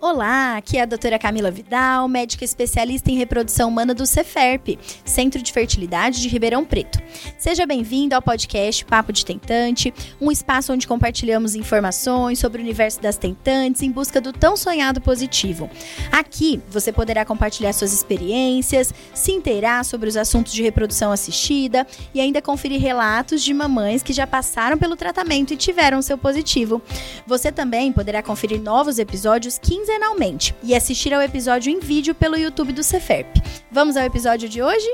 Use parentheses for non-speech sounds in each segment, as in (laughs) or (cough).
Olá, aqui é a doutora Camila Vidal, médica especialista em reprodução humana do Ceferp, Centro de Fertilidade de Ribeirão Preto. Seja bem-vindo ao podcast Papo de Tentante, um espaço onde compartilhamos informações sobre o universo das tentantes em busca do tão sonhado positivo. Aqui você poderá compartilhar suas experiências, se inteirar sobre os assuntos de reprodução assistida e ainda conferir relatos de mamães que já passaram pelo tratamento e tiveram seu positivo. Você também poderá conferir novos episódios 15 quinzenalmente e assistir ao episódio em vídeo pelo YouTube do Ceferp. Vamos ao episódio de hoje?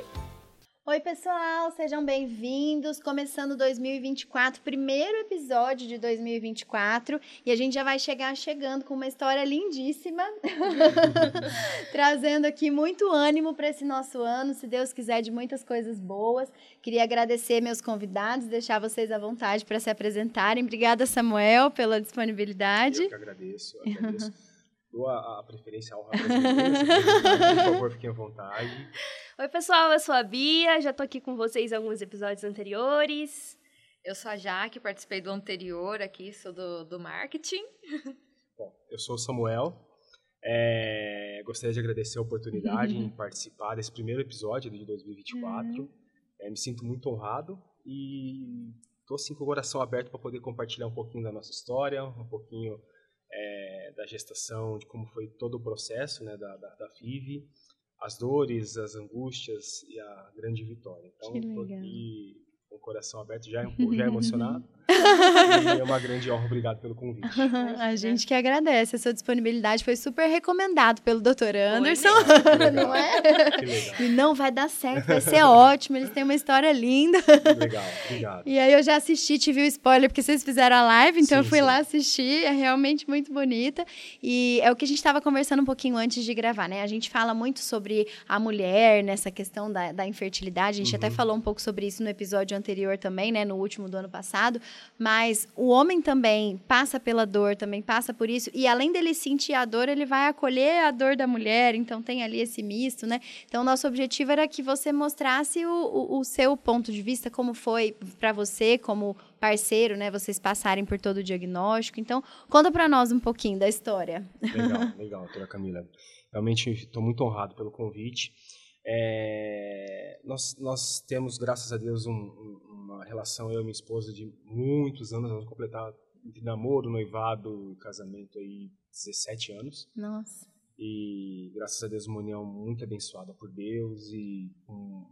Oi, pessoal, sejam bem-vindos. Começando 2024, primeiro episódio de 2024, e a gente já vai chegar chegando com uma história lindíssima, (laughs) trazendo aqui muito ânimo para esse nosso ano, se Deus quiser, de muitas coisas boas. Queria agradecer meus convidados, deixar vocês à vontade para se apresentarem. Obrigada, Samuel, pela disponibilidade. Eu que agradeço. agradeço. (laughs) dou a, a preferência ao por favor, fiquem à vontade. Oi, pessoal, eu sou a Bia, já tô aqui com vocês em alguns episódios anteriores. Eu sou a Jaque, participei do anterior aqui, sou do, do marketing. (laughs) Bom, eu sou o Samuel. É, gostaria de agradecer a oportunidade em (laughs) participar desse primeiro episódio de 2024. Uhum. É, me sinto muito honrado e estou assim com o coração aberto para poder compartilhar um pouquinho da nossa história, um pouquinho é, da gestação, de como foi todo o processo né, da, da, da FIV, as dores, as angústias e a grande vitória. Então, estou aqui com o coração aberto, já, já (laughs) emocionado. E é uma grande honra, obrigado pelo convite. (laughs) a gente que agradece, a sua disponibilidade foi super recomendado pelo Dr. Anderson, não é? E não vai dar certo, vai ser ótimo, eles têm uma história linda. Legal, obrigado. E aí eu já assisti, tive o spoiler, porque vocês fizeram a live, então sim, eu fui sim. lá assistir, é realmente muito bonita. E é o que a gente estava conversando um pouquinho antes de gravar, né? A gente fala muito sobre a mulher, nessa questão da, da infertilidade, a gente uhum. até falou um pouco sobre isso no episódio anterior também, né? No último do ano passado, mas o homem também passa pela dor, também passa por isso, e além dele sentir a dor, ele vai acolher a dor da mulher, então tem ali esse misto, né? Então, nosso objetivo era que você mostrasse o, o, o seu ponto de vista, como foi para você, como parceiro, né? Vocês passarem por todo o diagnóstico. Então, conta para nós um pouquinho da história. Legal, (laughs) legal, doutora Camila. Realmente estou muito honrado pelo convite. É, nós, nós temos, graças a Deus, um, um, uma relação, eu e minha esposa, de muitos anos. Vamos completar de namoro, noivado e casamento aí 17 anos. Nossa. E graças a Deus, uma união muito abençoada por Deus e com,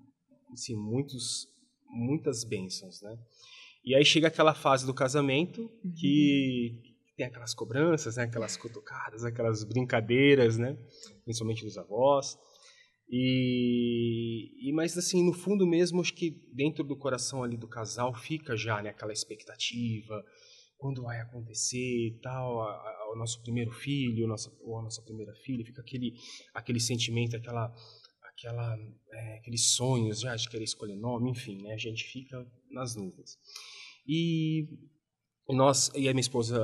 assim, muitos, muitas bênçãos, né? E aí chega aquela fase do casamento uhum. que tem aquelas cobranças, né? Aquelas cutucadas, aquelas brincadeiras, né? Principalmente dos avós. E, e mas assim no fundo mesmo acho que dentro do coração ali do casal fica já né, aquela expectativa quando vai acontecer tal a, a, o nosso primeiro filho nossa, ou a nossa primeira filha fica aquele aquele sentimento aquela aquela é, aqueles sonhos já de querer escolher nome enfim né a gente fica nas nuvens. E nós e a minha esposa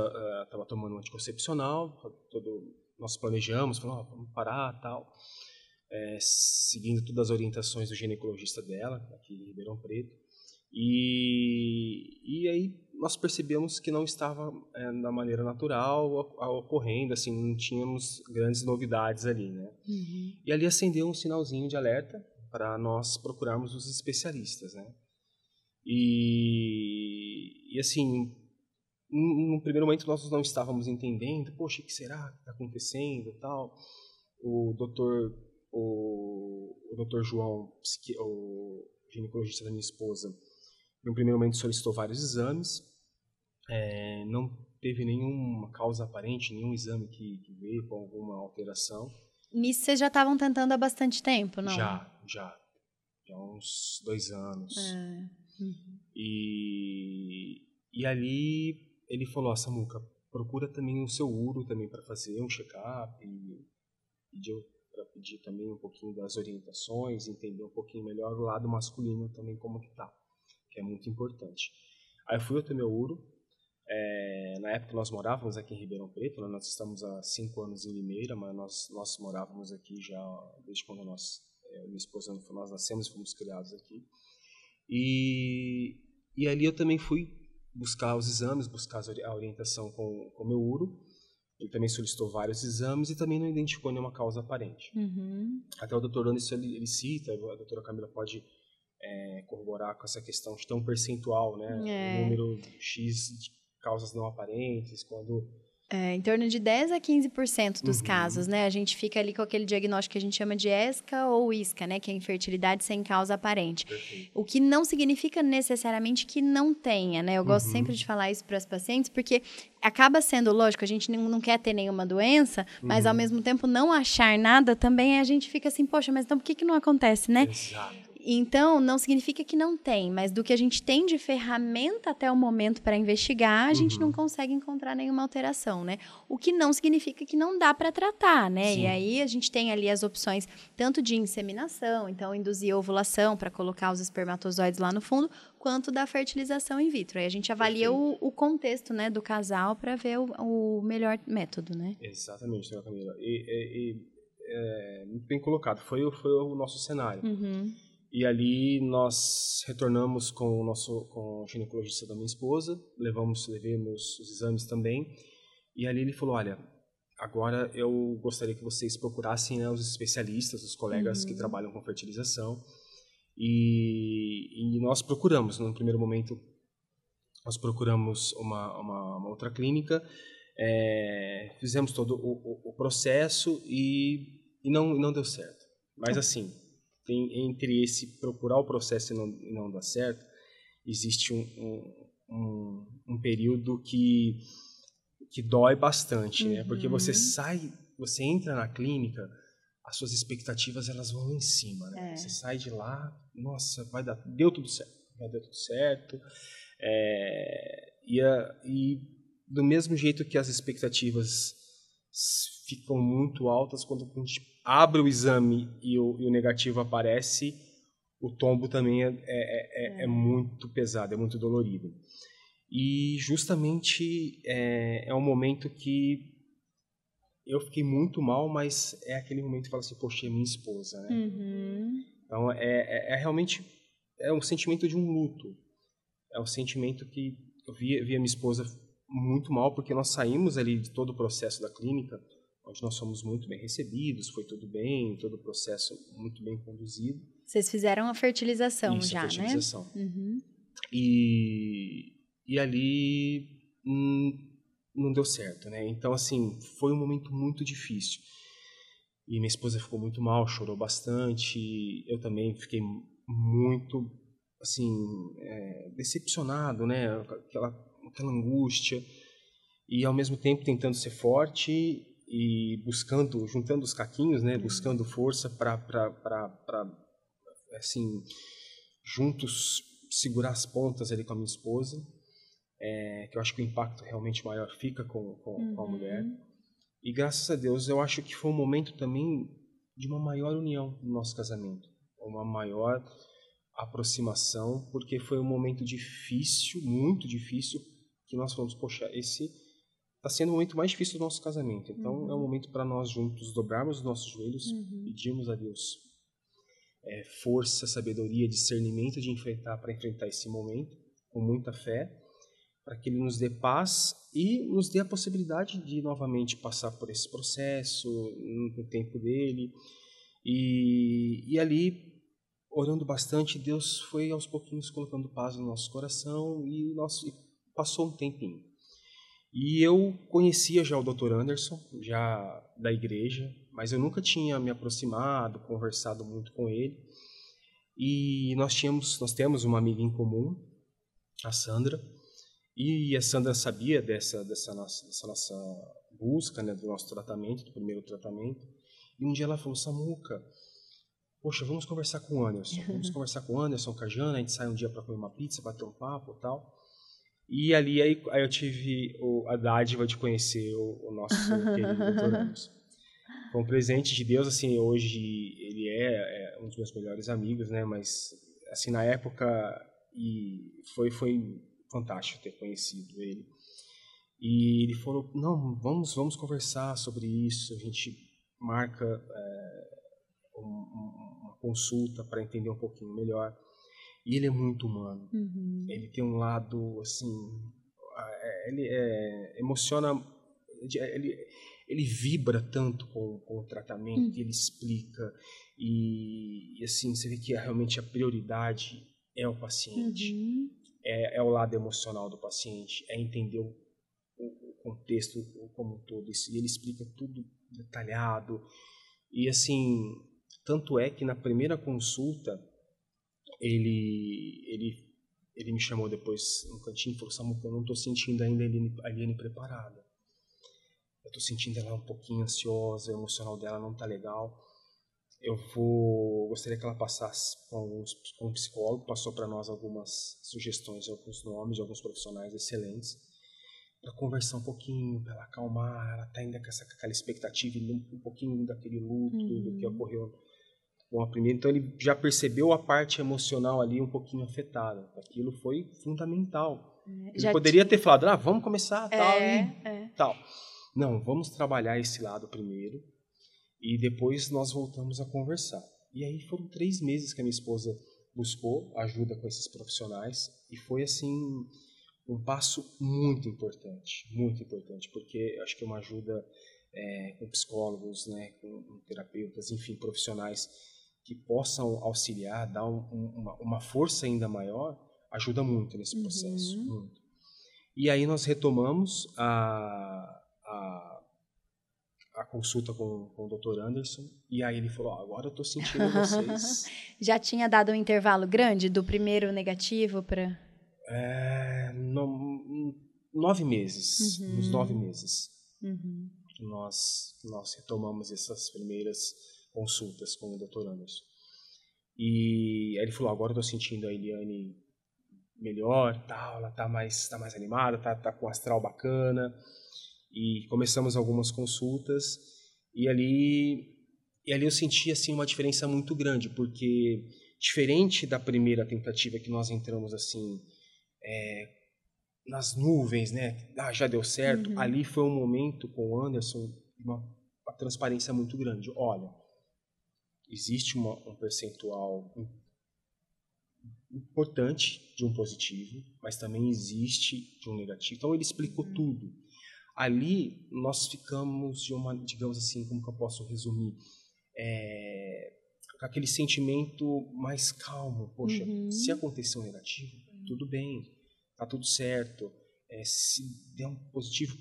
estava uh, tomando um anticoncepcional todo nós planejamos falamos oh, vamos parar tal é, seguindo todas as orientações do ginecologista dela, aqui em Ribeirão Preto. E, e aí nós percebemos que não estava é, da maneira natural ocorrendo, assim, não tínhamos grandes novidades ali, né? Uhum. E ali acendeu um sinalzinho de alerta para nós procurarmos os especialistas, né? E, e assim, no primeiro momento nós não estávamos entendendo, poxa, o que será que está acontecendo tal. O doutor o, o Dr. João, o ginecologista da minha esposa, no primeiro momento solicitou vários exames, é, não teve nenhuma causa aparente, nenhum exame que, que veio com alguma alteração. Nisso vocês já estavam tentando há bastante tempo, não? Já, já. Já há uns dois anos. É. Uhum. E, e ali ele falou, ah, Samuca, procura também o seu uro também para fazer um check-up e pediu para pedir também um pouquinho das orientações, entender um pouquinho melhor o lado masculino também como que tá, que é muito importante. Aí fui ao meu. É, na época nós morávamos aqui em Ribeirão Preto, né? nós estamos há cinco anos em Limeira, mas nós nós morávamos aqui já desde quando nós é, minha esposa nós nascemos e fomos criados aqui. E e ali eu também fui buscar os exames, buscar a orientação com o meu uro Ele também solicitou vários exames e também não identificou nenhuma causa aparente. Uhum. Até o doutor Anderson, ele, ele cita, a doutora Camila pode é, corroborar com essa questão de ter um percentual, né? É. Um número X de causas não aparentes, quando É, em torno de 10 a 15% dos Uhum. casos, né? A gente fica ali com aquele diagnóstico que a gente chama de ESCA ou ISCA, né? Que é infertilidade sem causa aparente. Perfeito. O que não significa necessariamente que não tenha, né? Eu gosto Uhum. sempre de falar isso para as pacientes, porque acaba sendo lógico, a gente não não quer ter nenhuma doença, mas Uhum. ao mesmo tempo não achar nada também a gente fica assim, poxa, mas então por que, que não acontece, né? Exato. Então, não significa que não tem, mas do que a gente tem de ferramenta até o momento para investigar, a gente Uhum. não consegue encontrar nenhuma alteração, né? O que não significa que não dá para tratar, né? Sim. E aí a gente tem ali as opções tanto de inseminação, então induzir ovulação para colocar os espermatozoides lá no fundo, quanto da fertilização in vitro. Aí a gente avalia o, o contexto, né, do casal para ver o, o melhor método, né? Exatamente, Camila. E, e- e, é, muito bem colocado. Foi, o- foi o nosso cenário. Uhum. E ali nós retornamos com o nosso com o ginecologista da minha esposa, levamos levemos os exames também. E ali ele falou, olha, agora eu gostaria que vocês procurassem né, os especialistas, os colegas que trabalham com fertilização. E, e nós procuramos, no primeiro momento, nós procuramos uma, uma, uma outra clínica, é, fizemos todo o, o- o processo e, e não, e não deu certo. Mas assim, tem, entre esse procurar o processo e não, e não dar certo, existe um, um, um, período que, que dói bastante, né? Porque você sai, você entra na clínica, as suas expectativas elas vão lá em cima, né? É. Você sai de lá, nossa, vai dar, deu tudo certo, vai dar tudo certo, é, e, a- e do mesmo jeito que as expectativas ficam muito altas, quando a gente abre o exame e o, e o negativo aparece, o tombo também é, é, é, é muito pesado, é muito dolorido. E justamente é, é um momento que eu fiquei muito mal, mas é aquele momento que fala assim, poxa, é minha esposa, né? Uhum. Então é, é, é realmente é um sentimento de um luto. É um sentimento que eu via, via minha esposa muito mal porque nós saímos ali de todo o processo da clínica, onde nós fomos muito bem recebidos, foi tudo bem, todo o processo muito bem conduzido. Vocês fizeram a fertilização Isso, já, fertilização. né? Uhum. E, e ali hum, não deu certo, né? Então, assim, foi um momento muito difícil. E minha esposa ficou muito mal, chorou bastante. Eu também fiquei muito, assim, é, decepcionado, né? Aquela, aquela angústia. E, ao mesmo tempo, tentando ser forte e buscando, juntando os caquinhos, né? Buscando força para, assim, juntos segurar as pontas ali com a minha esposa, é, que eu acho que o impacto realmente maior fica com, com, com a mulher. E graças a Deus eu acho que foi um momento também de uma maior união no nosso casamento, uma maior aproximação, porque foi um momento difícil, muito difícil, que nós falamos, poxa, esse está sendo o momento mais difícil do nosso casamento. Então é um momento para nós juntos dobrarmos os nossos joelhos, pedirmos a Deus é, força, sabedoria, discernimento de enfrentar para enfrentar esse momento com muita fé, para que Ele nos dê paz e nos dê a possibilidade de novamente passar por esse processo no, no tempo dele. E, e ali, orando bastante, Deus foi aos pouquinhos colocando paz no nosso coração e, nosso, e passou um tempinho. E eu conhecia já o Dr. Anderson, já da igreja, mas eu nunca tinha me aproximado, conversado muito com ele. E nós tínhamos, nós temos uma amiga em comum, a Sandra, e a Sandra sabia dessa dessa nossa, dessa nossa busca, né, do nosso tratamento, do primeiro tratamento. E um dia ela falou: "Samuca, poxa, vamos conversar com o Anderson. Vamos (laughs) conversar com o Anderson, com a Jana, a gente sai um dia para comer uma pizza, bater um papo, tal". E ali aí, aí eu tive o, a dádiva de conhecer o, o nosso (laughs) querido Dr. Anderson. Foi um presente de Deus, assim, hoje ele é, é, um dos meus melhores amigos, né, mas, assim, na época, e foi, foi fantástico ter conhecido ele. E ele falou, não, vamos, vamos conversar sobre isso, a gente marca é, um, uma consulta para entender um pouquinho melhor. E ele é muito humano. Uhum. Ele tem um lado, assim, ele é, emociona ele, ele vibra tanto com, com o tratamento, hum. ele explica, e, e, assim, você vê que realmente a prioridade é o paciente, uhum. é, é, o lado emocional do paciente, é entender o, o, o contexto como um todo, e ele explica tudo detalhado, e assim, tanto é que na primeira consulta, ele, ele ele me chamou depois no cantinho e falou: Samuca, eu não estou sentindo ainda a Eliane, a Eliane preparada. Eu estou sentindo ela um pouquinho ansiosa, o emocional dela não está legal. Eu vou gostaria que ela passasse com, com um psicólogo, passou para nós algumas sugestões, alguns nomes de alguns profissionais excelentes para conversar um pouquinho, para ela acalmar, ela está ainda com, essa, com aquela expectativa, um pouquinho daquele luto uhum. do que uhum. ocorreu com a primeira. Então ele já percebeu a parte emocional ali um pouquinho afetada. Aquilo foi fundamental. É, ele poderia ter falado, ah, vamos começar, tal, é, e, é. tal. Não, vamos trabalhar esse lado primeiro e depois nós voltamos a conversar. E aí foram três meses que a minha esposa buscou ajuda com esses profissionais e foi assim um passo muito importante, muito importante, porque acho que é uma ajuda é, com psicólogos, né, com terapeutas, enfim, profissionais que possam auxiliar, dar um, uma, uma, força ainda maior, ajuda muito nesse processo. Uhum. Muito. E aí nós retomamos a, a, a consulta com, com o Dr. Anderson, e aí ele falou: oh, agora eu estou sentindo (laughs) vocês. Já tinha dado um intervalo grande do primeiro negativo para. É, no, nove meses, uhum. uns nove meses. Uhum. Nós, nós retomamos essas primeiras consultas com o Dr. Anderson. E aí ele falou: agora eu estou sentindo a Eliane melhor, tal, ela está mais, tá mais animada, tá, tá com um astral bacana. E começamos algumas consultas e ali e ali eu senti assim uma diferença muito grande, porque diferente da primeira tentativa que nós entramos assim é, nas nuvens, né? Ah, já deu certo. Uhum. Ali foi um momento com o Anderson uma, uma transparência muito grande. Olha, existe uma, um percentual importante de um positivo, mas também existe de um negativo. Então ele explicou uhum. tudo. Ali nós ficamos de uma, digamos assim, como que eu posso resumir, é, com aquele sentimento mais calmo. Poxa, uhum. se acontecer um negativo, tudo bem, tá tudo certo. É, se der um positivo,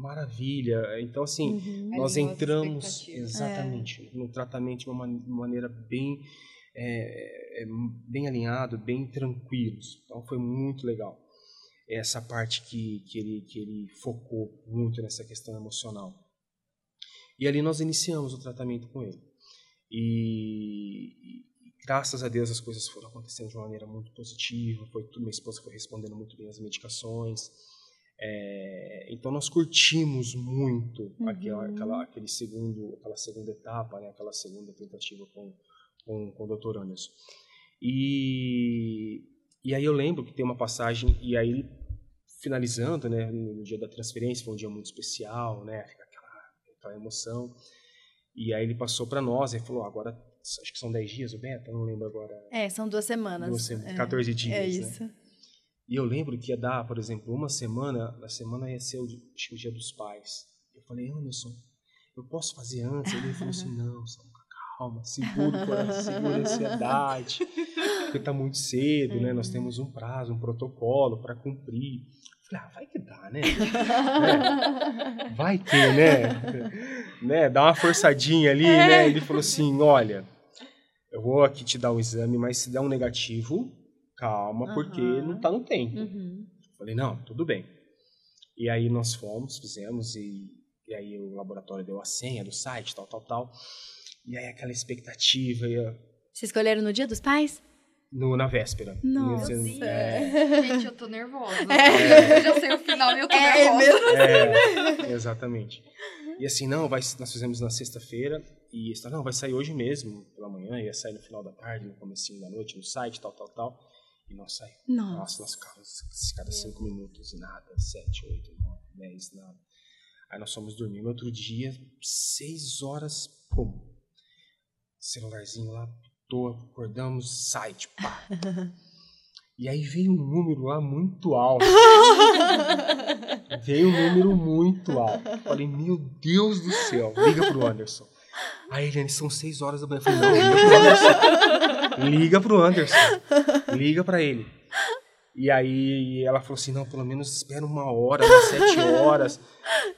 maravilha. Então, assim, uhum. nós entramos exatamente é. no tratamento de uma maneira bem, é, é, bem alinhado, bem tranquilos. Então, foi muito legal essa parte que, que, ele, que ele focou muito nessa questão emocional. E ali nós iniciamos o tratamento com ele. E, e graças a Deus as coisas foram acontecendo de uma maneira muito positiva. Foi tudo, minha esposa foi respondendo muito bem as medicações. É, então nós curtimos muito uhum. aquela, aquela, aquele segundo, aquela segunda etapa, né, aquela segunda tentativa com, com, com o Dr. Anderson. E, e aí eu lembro que tem uma passagem, e aí finalizando, né, no dia da transferência, foi um dia muito especial, né, fica aquela, aquela emoção. E aí ele passou para nós e falou: agora, acho que são 10 dias o beta, não lembro agora. É, são duas semanas. Duas semanas, 14 é, dias. É isso. Né? E eu lembro que ia dar, por exemplo, uma semana, na semana ia ser o, acho que o dia dos pais. Eu falei, Anderson, eu posso fazer antes? Ele falou assim, (laughs) não, Samuca, calma, segura o coração, segura a ansiedade, porque está muito cedo, né? Nós temos um prazo, um protocolo para cumprir. Eu falei, ah, vai que dá, né? (laughs) é, vai ter, né? (laughs) né? Dá uma forçadinha ali, é. né? Ele falou assim, olha, eu vou aqui te dar o um exame, mas se der um negativo, calma, uhum. porque não está no tempo. Uhum. Falei, não, tudo bem. E aí nós fomos, fizemos, e, e aí o laboratório deu a senha do site, tal, tal, tal. E aí aquela expectativa. E Vocês escolheram no dia dos pais? No, na véspera. Nossa. É. Gente, eu tô nervosa. É. Eu já sei o final e eu tô é, nervosa. Mesmo assim, né? exatamente. E assim, não, vai, nós fizemos na sexta-feira e está, não, vai sair hoje mesmo, pela manhã, ia sair no final da tarde, no comecinho da noite, no site, tal, tal, tal. E não saiu. Nossa, Nossa nós ficávamos cada cinco minutos e nada, sete, oito, nove, dez, nada. Aí nós fomos dormir. No outro dia, seis horas, pum. Celularzinho lá, tô, acordamos, site, pá. (laughs) E aí veio um número lá muito alto. (laughs) Veio um número muito alto. Falei, meu Deus do céu, liga pro Anderson. Aí, Eliane, são seis horas da manhã. Eu falei, não, liga pro Anderson. (laughs) Liga pro Anderson. Liga pra ele. E aí ela falou assim, não, pelo menos espera uma hora, umas sete horas.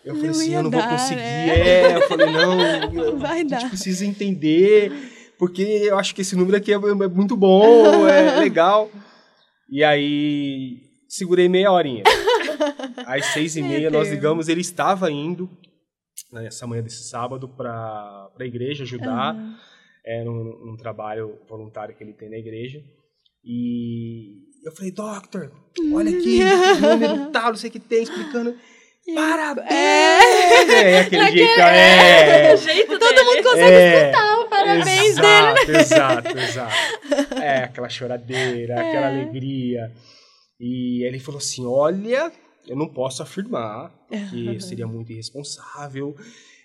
Eu falei Não assim, ia eu não vou dar, conseguir. né? É, eu falei, não, (laughs) Vai a gente dar. precisa entender, porque eu acho que esse número aqui é, é muito bom, é (laughs) legal. E aí segurei meia horinha. Às seis e Meu meia nós ligamos, ele estava indo nessa manhã desse sábado para a igreja ajudar é, num, num trabalho voluntário que ele tem na igreja. E eu falei, Doctor, olha aqui, (laughs) o número tal, não sei o que tem, explicando. Parabéns! É, aquele jeito, é. O jeito Todo dele. mundo consegue é, escutar o parabéns exato, dele. né? Exato, exato. (laughs) É, aquela choradeira, É. aquela alegria. E ele falou assim, olha, eu não posso afirmar, porque seria muito irresponsável,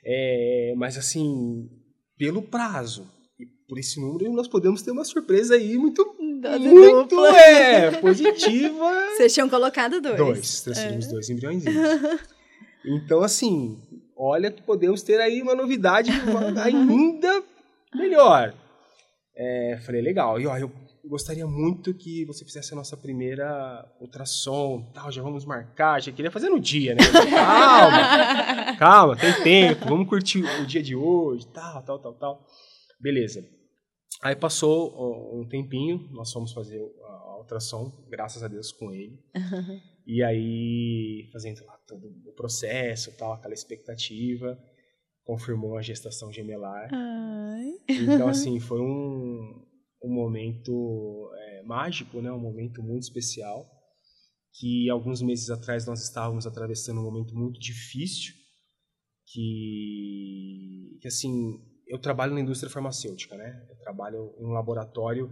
é, mas assim, pelo prazo por esse número, nós podemos ter uma surpresa aí muito, Dose muito dupla. é, positiva. (laughs) Vocês tinham colocado dois. Dois, transferimos dois embriões. Então, assim, olha que podemos ter aí uma novidade ainda melhor. É, falei, legal. E ó, eu gostaria muito que você fizesse a nossa primeira ultrassom, tal, já vamos marcar, já queria fazer no dia, né? (laughs) Calma, calma, tem tempo, vamos curtir o dia de hoje, tal, tal, tal, tal. Beleza. Aí passou um tempinho, nós fomos fazer a ultrassom, graças a Deus, com ele. (laughs) E aí, fazendo lá todo o processo, tal, aquela expectativa, confirmou a gestação gemelar. Ai. Então, (laughs) assim, foi um, um momento é, mágico, né? Um momento muito especial. Que alguns meses atrás nós estávamos atravessando um momento muito difícil. Que, que assim, eu trabalho na indústria farmacêutica, né? Eu trabalho em um laboratório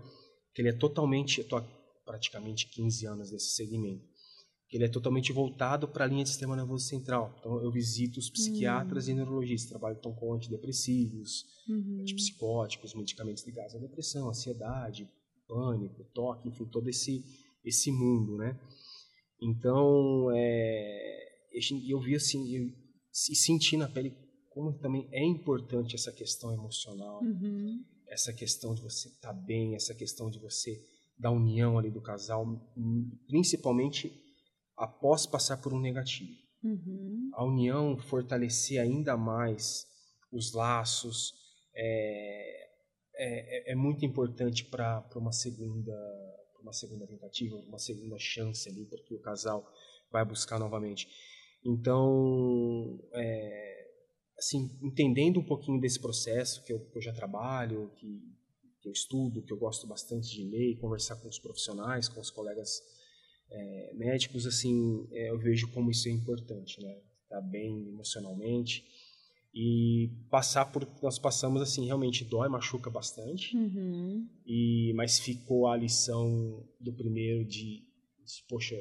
que ele é totalmente, eu tô há praticamente 15 anos nesse segmento, que ele é totalmente voltado para a linha de sistema nervoso central. Então eu visito os psiquiatras e neurologistas, trabalho então com antidepressivos, Uhum. antipsicóticos, medicamentos ligados à depressão, ansiedade, pânico, toque, enfim, todo esse esse mundo, né? Então, é, eu, vi assim, eu, e senti na pele como também é importante essa questão emocional, Uhum. essa questão de você estar bem, essa questão de você da união ali do casal, principalmente após passar por um negativo. Uhum. A união fortalecer ainda mais os laços é, é, é muito importante para uma segunda uma segunda tentativa, uma segunda chance ali para que o casal vai buscar novamente. Então, é, assim, entendendo um pouquinho desse processo que eu, que eu já trabalho, que, que eu estudo, que eu gosto bastante de ler e conversar com os profissionais, com os colegas é, médicos, assim, é, eu vejo como isso é importante, né? Estar bem emocionalmente e passar por nós passamos assim realmente dói, machuca bastante, Uhum. e mas ficou a lição do primeiro de, de poxa,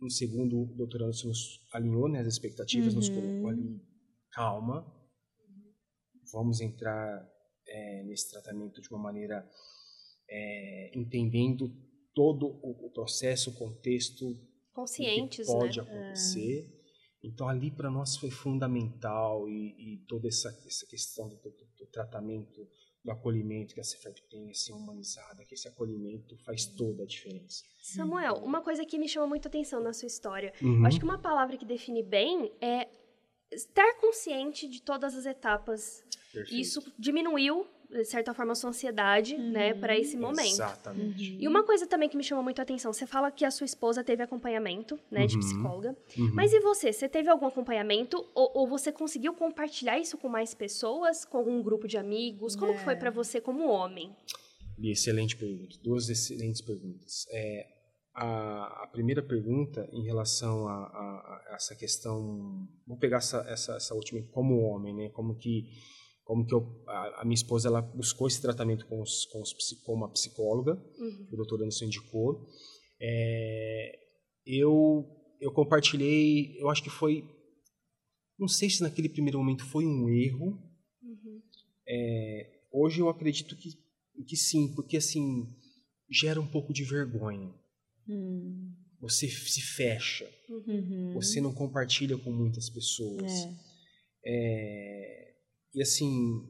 no segundo o doutor Anderson nos alinhou né, as expectativas, nos Uhum. colocou ali calma, vamos entrar é, nesse tratamento de uma maneira é, entendendo todo o, o processo, o contexto do que Conscientes, pode né? acontecer. Então ali para nós foi fundamental e, e toda essa, essa questão do, do- do tratamento, do acolhimento que a Cefep tem, assim, humanizada, que esse acolhimento faz toda a diferença. Samuel, uma coisa que me chama muito atenção na sua história. Uhum. Acho que uma palavra que define bem é estar consciente de todas as etapas. Perfeito. Isso diminuiu, de certa forma, a sua ansiedade, né, para esse momento. Exatamente. E uma coisa também que me chama muito a atenção, você fala que a sua esposa teve acompanhamento, né, de Uhum. psicóloga. Uhum. Mas e você? Você teve algum acompanhamento? Ou, ou você conseguiu compartilhar isso com mais pessoas? Com algum grupo de amigos? Como que foi pra você como homem? Excelente pergunta. Duas excelentes perguntas. É, a, a primeira pergunta em relação a, a- a essa questão, vou pegar essa, essa, essa última como homem, né? Como que como que eu, a, minha esposa ela buscou esse tratamento com, os, com, os, com uma psicóloga, Uhum. que o doutor Anderson indicou. É, eu eu compartilhei, eu acho que foi, não sei se naquele primeiro momento foi um erro, Uhum. hoje eu acredito que, que sim, porque assim gera um pouco de vergonha. Hum. você se fecha, Uhum. você não compartilha com muitas pessoas. É, e assim,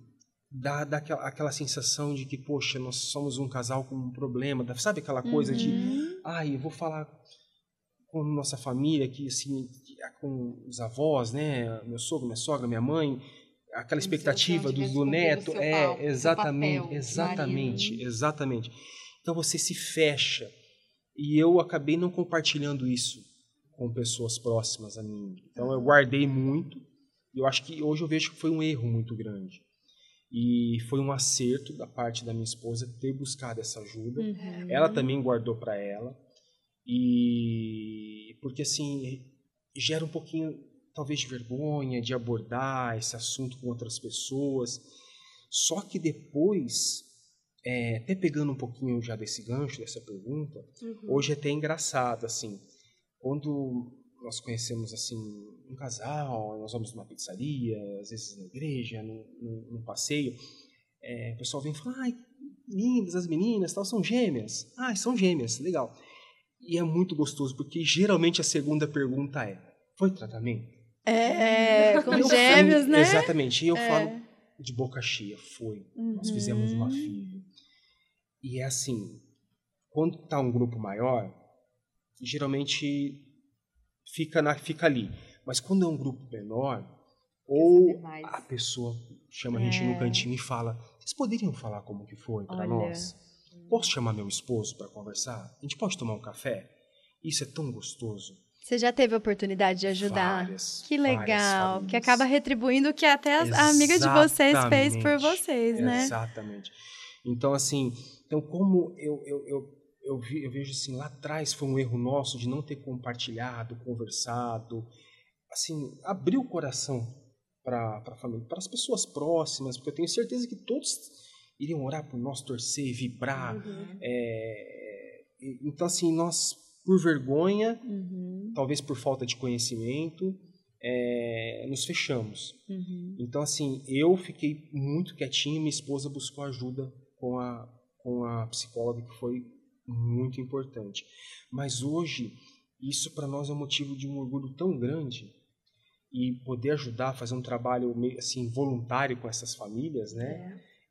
dá, dá aquela, aquela sensação de que, poxa, nós somos um casal com um problema. Sabe aquela coisa de, Uhum. ai, eu vou falar com nossa família, que assim, é com os avós, né? Meu sogro, minha sogra, minha mãe. Aquela expectativa do, do neto. é, pa- seu exatamente, papel de exatamente, marido. exatamente. Então você se fecha. E eu acabei não compartilhando isso com pessoas próximas a mim. Então eu guardei muito. E eu acho que hoje eu vejo que foi um erro muito grande. E foi um acerto da parte da minha esposa ter buscado essa ajuda. Uhum. Ela também guardou para ela. E porque assim gera um pouquinho talvez de vergonha de abordar esse assunto com outras pessoas. Só que depois, é, até pegando um pouquinho já desse gancho dessa pergunta, Uhum. hoje é até engraçado assim, quando nós conhecemos assim um casal, nós vamos numa pizzaria, às vezes na igreja, num, num- num passeio, é, o pessoal vem e fala, ai, lindas as meninas, tal, são gêmeas. Ah, são gêmeas, legal. E é muito gostoso, porque geralmente a segunda pergunta é, foi tratamento? É, (laughs) com Eu gêmeos, falo- né? Exatamente. E eu É. falo de boca cheia, foi. Nós fizemos uma Uhum. filha. E é assim, quando tá um grupo maior, geralmente fica, na, fica ali. Mas quando é um grupo menor, ou a pessoa chama a gente no É. cantinho e fala, vocês poderiam falar como que foi para nós? Posso chamar meu esposo para conversar? A gente pode tomar um café? Isso é tão gostoso. Você já teve a oportunidade de ajudar? Várias, que legal. Que acaba retribuindo o que até as- a amiga de vocês fez por vocês, né? Exatamente. Então, assim, então como eu, eu, eu, eu, vi- eu vejo assim, lá atrás foi um erro nosso de não ter compartilhado, conversado, assim, abrir o coração para a família, para as pessoas próximas, porque eu tenho certeza que todos iriam orar por nós, torcer, vibrar. Uhum. é, então, assim, nós, por vergonha, Uhum, talvez por falta de conhecimento, é, nos fechamos. uhum. Então, assim, eu fiquei muito quietinho, minha esposa buscou ajuda com a, com a psicóloga, que foi muito importante. Mas hoje, isso para nós é motivo de um orgulho tão grande e poder ajudar a fazer um trabalho assim voluntário com essas famílias, né?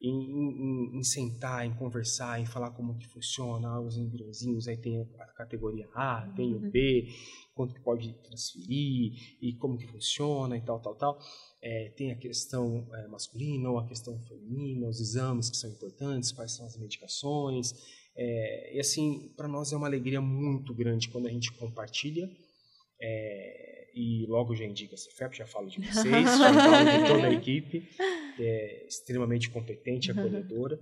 Em, em- em- em sentar, em conversar, em falar como que funciona, ah, os embriõezinhos, aí tem a categoria A, tem o B, quanto que pode transferir e como que funciona e tal, tal, tal. É, tem a questão é, masculina ou a questão feminina, os exames que são importantes, quais são as medicações. É, e assim, para nós é uma alegria muito grande quando a gente compartilha. é, e logo já indica a CFEP, já falo de vocês, já (laughs) falo de toda a equipe, que é extremamente competente, acolhedora.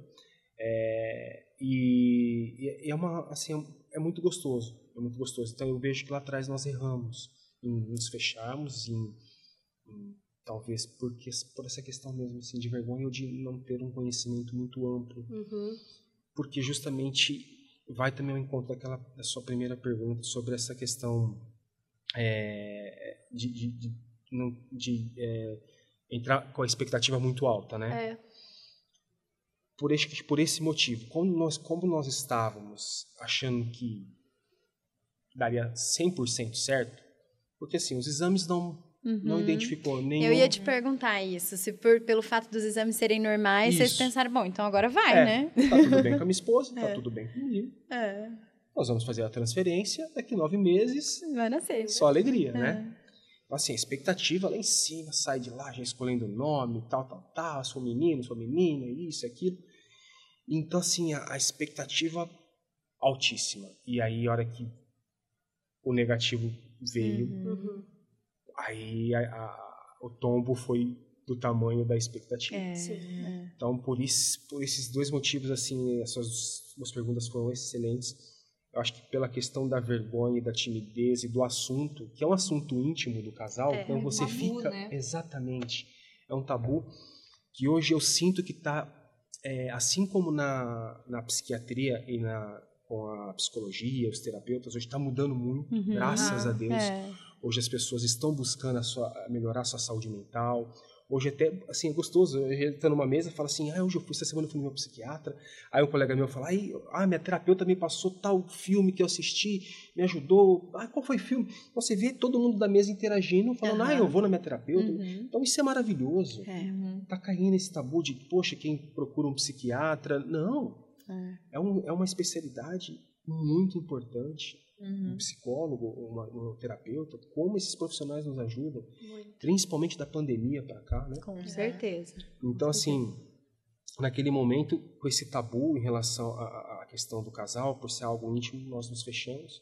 É, e, e é uma assim é muito gostoso, é muito gostoso. Então eu vejo que lá atrás nós erramos em nos fecharmos, em, em talvez porque por essa questão mesmo assim de vergonha ou de não ter um conhecimento muito amplo, Uhum. porque justamente vai também ao encontro daquela da sua primeira pergunta sobre essa questão é, de, de, de, de, é, entrar com a expectativa muito alta, né? É. por esse, por esse motivo, como nós, como nós estávamos achando que daria 100% certo, porque assim, os exames não, não identificou nenhum... Uhum. Eu ia te perguntar isso, se por- pelo fato dos exames serem normais, vocês Isso. pensaram, bom, então agora vai, É, né? Tá tudo bem com a minha esposa, tá (laughs) É. tudo bem comigo. É, Nós vamos fazer a transferência, daqui nove meses, vai nascer. só alegria, É. né? Então, assim, a expectativa lá em cima, sai de lá já escolhendo o nome, tal, tal, tal, sou menino, sou menina, isso, aquilo. Então, assim, a, a expectativa altíssima. E aí, a hora que o negativo veio, Uhum. Aí a- a- o tombo foi do tamanho da expectativa. É, Sim. é. Então, por, isso, por esses dois motivos, assim, as suas perguntas foram excelentes. Eu acho que pela questão da vergonha e da timidez e do assunto, que é um assunto íntimo do casal, É, então é um você tabu, fica... né? Exatamente. É um tabu que hoje eu sinto que está, assim como na, na psiquiatria e na, com a psicologia, os terapeutas, hoje está mudando muito, Uhum. graças a Deus. Hoje as pessoas estão buscando a sua, melhorar a sua saúde mental. Hoje até, assim, é gostoso. Eu tá numa mesa, fala assim, ah, hoje eu fui, essa semana eu fui no meu psiquiatra. Aí um colega meu fala, ah, minha terapeuta me passou tal filme que eu assisti, me ajudou. Ah, qual foi o filme? Então, você vê todo mundo da mesa interagindo, falando, uhum. ah, eu vou na minha terapeuta. Uhum. Então isso é maravilhoso. É. Tá caindo esse tabu de, poxa, quem procura um psiquiatra. Não. É, é, um, é uma especialidade muito importante uhum. um psicólogo, uma, um terapeuta, como esses profissionais nos ajudam, Muito. principalmente da pandemia para cá, né? Com certeza. Então, assim, naquele momento, com esse tabu em relação à, à questão do casal, por ser algo íntimo, nós nos fechamos,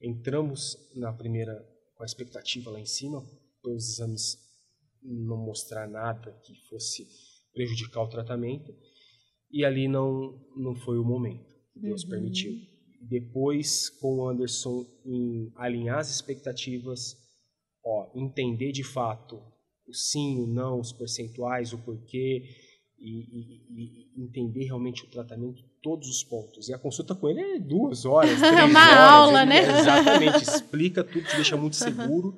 entramos na primeira com a expectativa lá em cima, os exames não mostrar nada que fosse prejudicar o tratamento, e ali não não foi o momento que Deus uhum. permitiu depois com o Anderson em alinhar as expectativas, ó, entender de fato o sim, o não, os percentuais, o porquê e, e, e entender realmente o tratamento, todos os pontos. E a consulta com ele é duas horas, (laughs) três é uma horas. aula, ele, né? (laughs) Exatamente, explica tudo, te deixa muito seguro.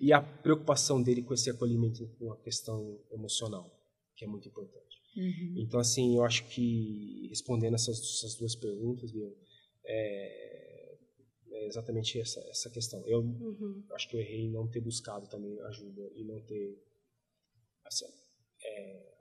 e a preocupação dele com esse acolhimento com a questão emocional, que é muito importante. Uhum. Então, assim, eu acho que respondendo essas, essas duas perguntas, meu, é, é exatamente essa, essa questão. Eu uhum. acho que eu errei em não ter buscado também ajuda e não ter assim, é,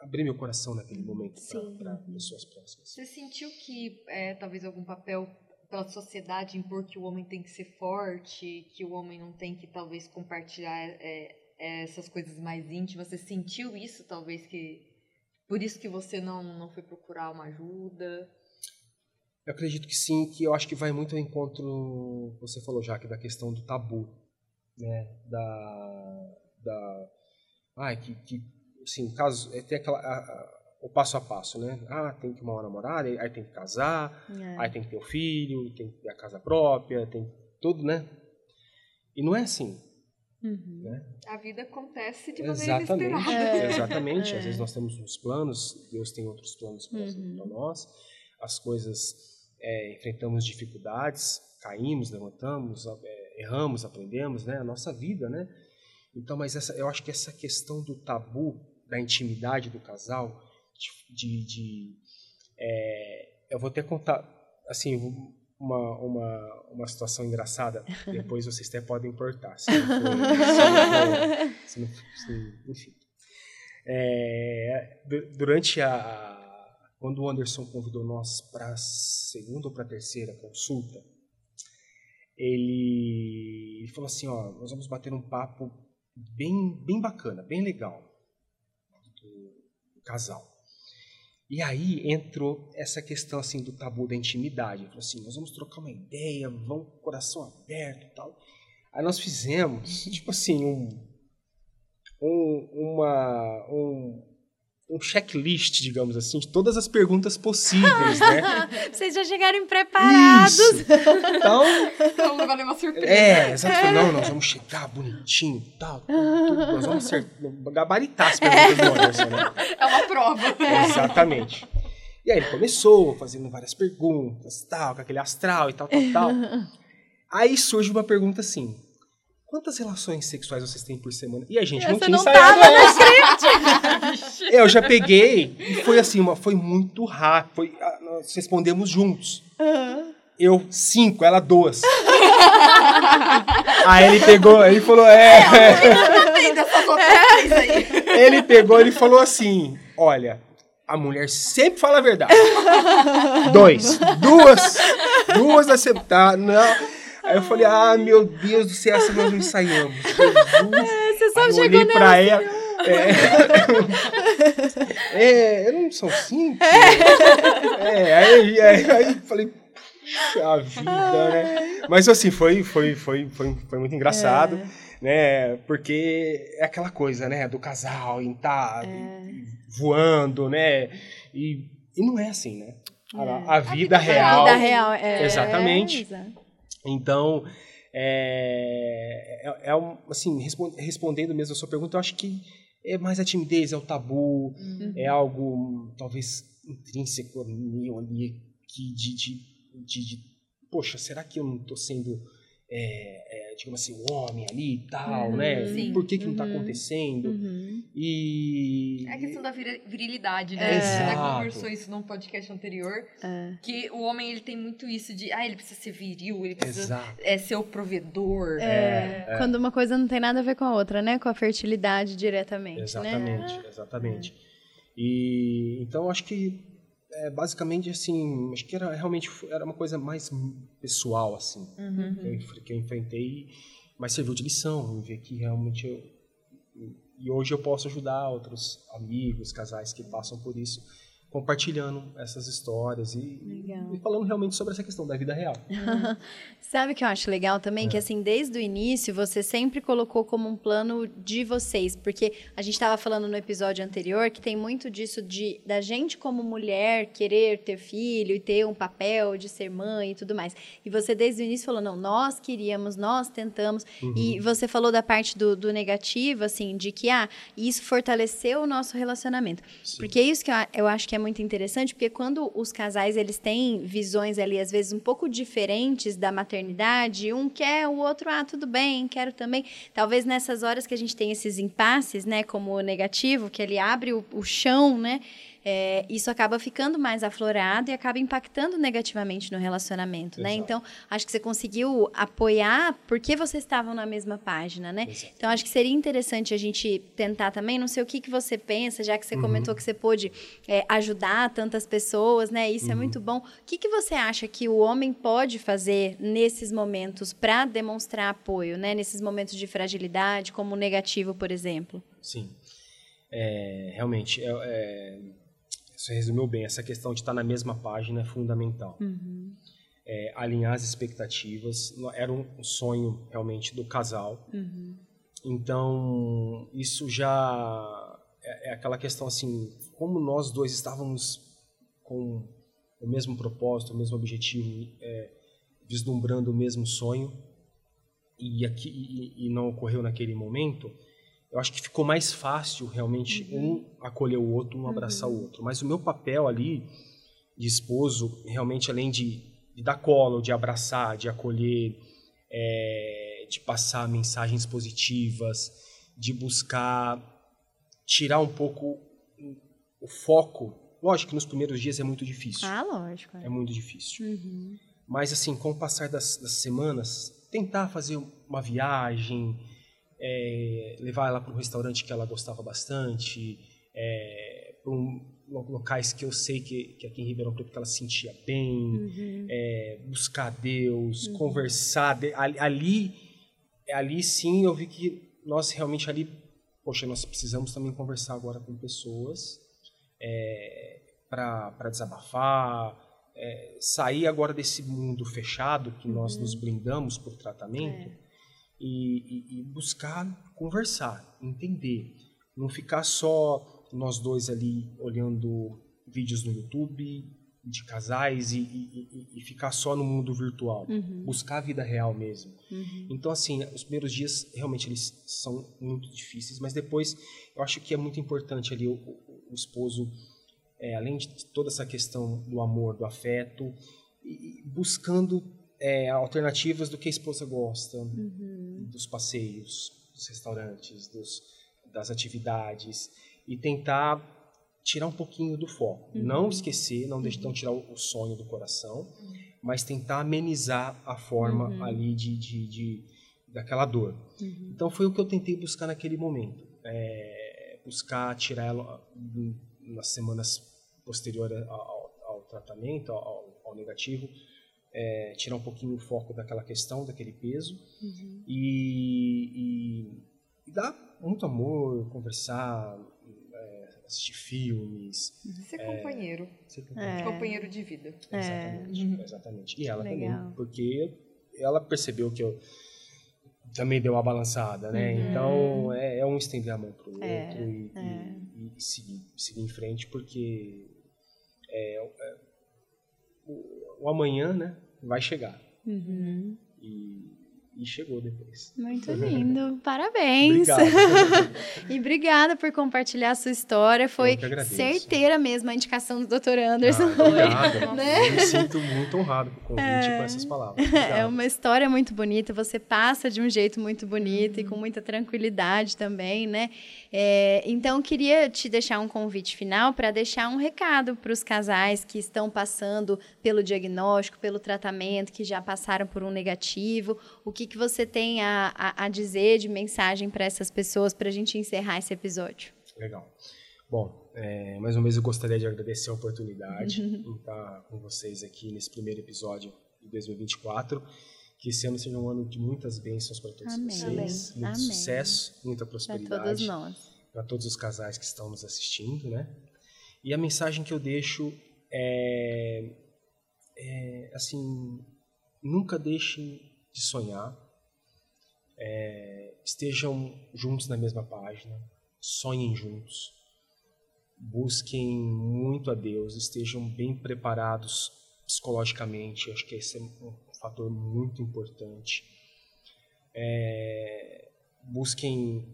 abrir meu coração naquele momento para pessoas próximas. Você sentiu que é, talvez algum papel pela sociedade impor que o homem tem que ser forte, que o homem não tem que talvez compartilhar é, é essas coisas mais íntimas? Você sentiu isso talvez que por isso que você não não foi procurar uma ajuda? Eu acredito que sim, que eu acho que vai muito ao encontro, você falou já, que da questão do tabu, né? Da, da, ah, que, que assim, caso, é, tem aquela, a, a, o passo a passo, né? Ah, tem que uma namorada, aí tem que casar, é. aí tem que ter o filho, tem que ter a casa própria, tem tudo, né? E não é assim. Uhum. Né? A vida acontece de maneira exatamente, inesperada. É. Exatamente. Às vezes nós temos uns planos, Deus tem outros planos para uhum. nós. As coisas é, enfrentamos dificuldades, caímos, levantamos, é, erramos, aprendemos, né? A nossa vida, né? Então, mas essa, eu acho que essa questão do tabu, da intimidade do casal, de, de é, eu vou até contar, assim, uma, uma, uma situação engraçada, (laughs) depois vocês até podem importar, se não for, se não for, se, enfim. É, durante a, quando o Anderson convidou nós para a segunda ou para a terceira consulta, ele, ele, falou assim, ó, nós vamos bater um papo bem, bem bacana, bem legal do, do casal. E aí entrou essa questão assim do tabu da intimidade. Ele falou assim, nós vamos trocar uma ideia, vamos com o coração aberto e tal. Aí nós fizemos, tipo assim, um, um, uma, um, um checklist, digamos assim, de todas as perguntas possíveis, né? (laughs) Vocês já chegaram preparados. Isso. Então, então não vai uma surpresa. É, exato. Não, nós vamos chegar bonitinho, tal, tudo, nós vamos ser, gabaritar as perguntas do Anderson, né? É uma prova. Exatamente. E aí ele começou fazendo várias perguntas, tal, com aquele astral e tal, tal, tal. Aí surge uma pergunta assim: Quantas relações sexuais vocês têm por semana? E a gente Essa não tinha não ensaiado essa. Eu já peguei e foi assim, uma, foi muito rápido. Foi, ah, nós respondemos juntos. Uhum. Eu, cinco, ela duas. aí ele pegou, ele falou, é. é. Ele pegou, ele falou assim: olha, a mulher sempre fala a verdade. Dois. Duas. Duas aceptar. Não. Aí eu falei, ah, meu Deus do céu, essa nós não ensaiamos. Jesus. É, você só olhei pra ela. É, é, eu não sou simples. É, aí, aí, aí falei, a vida, né? Mas assim, foi, foi, foi, foi, foi muito engraçado, é. né? Porque é aquela coisa, né? Do casal, em tá é. voando, né? E, e não é assim, né? A, é. a, vida, a vida real. A vida real, é. Exatamente. Então, é, é, é assim, respondendo mesmo a sua pergunta, eu acho que é mais a timidez, é o tabu, uhum. é algo talvez intrínseco ali, que de, de, de, de, poxa, será que eu não estou sendo é, digamos assim, o homem ali e tal, uhum, né? Sim. Por que, que não está uhum. acontecendo? Uhum. E. É a questão da virilidade, né? É. A gente já conversou isso num podcast anterior. É. Que o homem ele tem muito isso de, ah, ele precisa ser viril, ele precisa é, ser o provedor. É. é. Quando uma coisa não tem nada a ver com a outra, né? Com a fertilidade diretamente. Né? Exatamente, né? exatamente. E então acho que é, basicamente assim, acho que era realmente era uma coisa mais pessoal assim uhum. que, eu, que, eu, enfrentei, mas serviu de lição, ver que realmente eu, e hoje eu posso ajudar outros amigos, casais que passam por isso compartilhando essas histórias e, e, falando realmente sobre essa questão da vida real. (laughs) Sabe o que eu acho legal também? É. Que assim, desde o início, você sempre colocou como um plano de vocês, porque a gente estava falando no episódio anterior que tem muito disso de da gente como mulher querer ter filho e ter um papel de ser mãe e tudo mais. E você desde o início falou, não, nós queríamos, nós tentamos. Uhum. E você falou da parte do, do, negativo, assim, de que, ah, isso fortaleceu o nosso relacionamento. Sim. Porque é isso que eu, eu acho que é é muito interessante, porque quando os casais eles têm visões ali, às vezes, um pouco diferentes da maternidade, um quer, o outro, ah, tudo bem, quero também. Talvez nessas horas que a gente tem esses impasses, né, como o negativo, que ele abre o, o chão, né, é, isso acaba ficando mais aflorado e acaba impactando negativamente no relacionamento, né? Exato. né? Então, acho que você conseguiu apoiar porque vocês estavam na mesma página, né? Exato. Então, acho que seria interessante a gente tentar também, não sei o que, que você pensa, já que você uhum. comentou que você pôde é, ajudar tantas pessoas, né? Isso é uhum. é muito bom. O que, que você acha que o homem pode fazer nesses momentos para demonstrar apoio, né? Nesses momentos de fragilidade, como o negativo, por exemplo? Sim. É, realmente, é, é você resumiu bem. Essa questão de estar na mesma página é fundamental. Uhum. É, alinhar as expectativas. Era um sonho realmente do casal. Uhum. Então, isso já é, é, aquela questão assim: como nós dois estávamos com o mesmo propósito, o mesmo objetivo, é, vislumbrando o mesmo sonho, e, aqui, e, e não ocorreu naquele momento eu acho que ficou mais fácil realmente uhum. um acolher o outro, um uhum. abraçar o outro. Mas o meu papel ali de esposo, realmente além de, de dar colo, de abraçar, de acolher, é, de passar mensagens positivas, de buscar tirar um pouco o foco. Lógico que nos primeiros dias é muito difícil. Ah, lógico. É, é muito difícil. Uhum. Mas assim, com o passar das, das semanas, tentar fazer uma viagem, é, levar ela para um restaurante que ela gostava bastante, é, para um, locais que eu sei que, que aqui em Ribeirão Preto que ela se sentia bem, uhum. é, buscar Deus, uhum. conversar. Ali, ali sim eu vi que nós realmente ali, poxa, nós precisamos também conversar agora com pessoas é, para desabafar, é, sair agora desse mundo fechado que nós uhum. nos blindamos por tratamento é e, e, e buscar conversar, entender. Não ficar só nós dois ali olhando vídeos no YouTube de casais e, e, e, ficar só no mundo virtual. Uhum. Buscar a vida real mesmo. Uhum. Então, assim, os primeiros dias realmente eles são muito difíceis, mas depois eu acho que é muito importante ali o, o, o esposo, é, além de toda essa questão do amor, do afeto, buscando é, alternativas do que a esposa gosta, uhum. Dos passeios, dos restaurantes, dos, das atividades e tentar tirar um pouquinho do foco, uhum. não esquecer, não deixar uhum. tirar o, sonho do coração, uhum. mas tentar amenizar a forma uhum. ali de, de, de, daquela dor. Uhum. Então foi o que eu tentei buscar naquele momento, é, buscar tirar ela nas semanas posteriores ao, ao tratamento, ao, ao negativo, é, tirar um pouquinho o foco daquela questão, daquele peso uhum. e, e, e, dar muito amor, conversar, é, assistir filmes. Uhum. Ser é, companheiro. Ser companheiro. É. companheiro de vida. Exatamente, uhum. exatamente. E ela Legal. também, porque ela percebeu que eu também deu uma balançada, né? Uhum. Então é, é, um estender a mão pro outro é, e, e, e, seguir, seguir em frente, porque o, o amanhã, né? Vai chegar. Uhum. E, E chegou depois. Muito lindo. (laughs) Parabéns. (laughs) e obrigada por compartilhar a sua história. Foi certeira mesmo a indicação do Dr. Anderson. Ah, obrigado. né? Eu me sinto muito honrado com o convite é... com essas palavras. É obrigado. É uma história muito bonita. Você passa de um jeito muito bonito uhum. e com muita tranquilidade também, né? É, então, queria te deixar um convite final para deixar um recado para os casais que estão passando pelo diagnóstico, pelo tratamento, que já passaram por um negativo. O que que você tem a, a, a dizer de mensagem para essas pessoas para a gente encerrar esse episódio? Legal. Bom, é, mais uma vez eu gostaria de agradecer a oportunidade de estar com vocês aqui nesse primeiro episódio de 2024. Que esse ano seja um ano de muitas bênçãos para todos Amém. vocês, muito Amém. sucesso, muita prosperidade. Para todos nós. Para todos os casais que estão nos assistindo, né? E a mensagem que eu deixo é, é assim, nunca deixem de sonhar, é, estejam juntos na mesma página, sonhem juntos, busquem muito a Deus, estejam bem preparados psicologicamente, acho que esse é um fator muito importante. É, busquem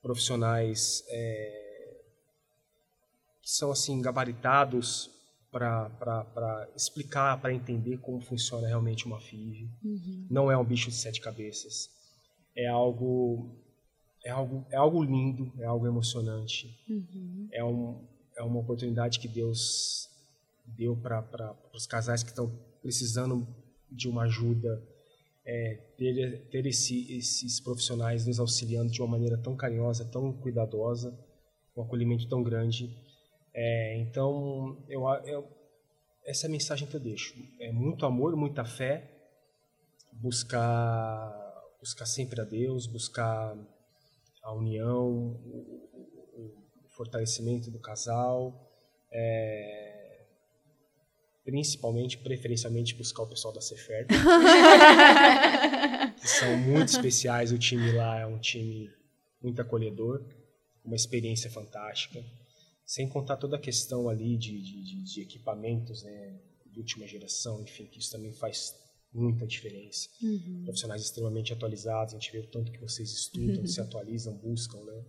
profissionais é, que são assim gabaritados para explicar, para entender como funciona realmente uma FIV. Uhum. Não é um bicho de sete cabeças. É algo é algo é algo lindo, é algo emocionante. Uhum. É um é uma oportunidade que Deus deu para os casais que estão precisando de uma ajuda, é, ter, ter esse, esses profissionais nos auxiliando de uma maneira tão carinhosa, tão cuidadosa, um acolhimento tão grande. É, então, eu, eu, essa é a mensagem que eu deixo. É muito amor, muita fé, buscar, buscar sempre a Deus, buscar a união, o, o fortalecimento do casal, é, principalmente, preferencialmente, buscar o pessoal da Cefer, (laughs) que são muito especiais. O time lá é um time muito acolhedor, uma experiência fantástica. Sem contar toda a questão ali de, de, de equipamentos né, de última geração, enfim, que isso também faz muita diferença. Uhum. Profissionais extremamente atualizados, a gente vê o tanto que vocês estudam, uhum. (laughs) se atualizam, buscam, né?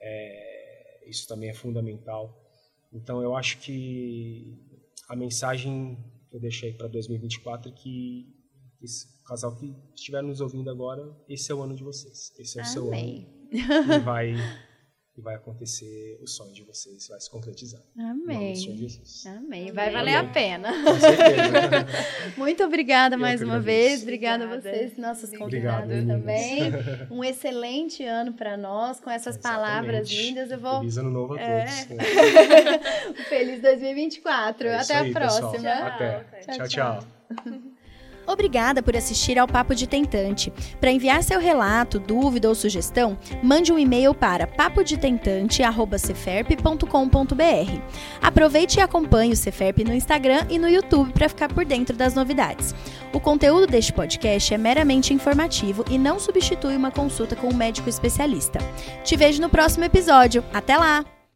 É, isso também é fundamental. Então, eu acho que a mensagem que eu deixei para 2024 é que esse casal que estiver nos ouvindo agora, esse é o ano de vocês. Esse é o Amém. seu ano. E vai e vai acontecer o sonho de vocês, vai se concretizar. Amém. Amém. Vai valer Amém. a pena. Com certeza. (laughs) Muito obrigada Eu mais uma vez. Obrigada, obrigada, a vocês, nossos convidados Obrigado, também. (laughs) Um excelente ano para nós, com essas Exatamente. palavras lindas. Eu vou... Feliz ano novo a é. todos. (laughs) Feliz 2024. É Até aí, a próxima. Tchau. Até. tchau. tchau. tchau. Obrigada por assistir ao Papo de Tentante. Para enviar seu relato, dúvida ou sugestão, mande um e-mail para papodetentante@ceferp.com.br. Aproveite e acompanhe o Ceferp no Instagram e no YouTube para ficar por dentro das novidades. O conteúdo deste podcast é meramente informativo e não substitui uma consulta com um médico especialista. Te vejo no próximo episódio. Até lá!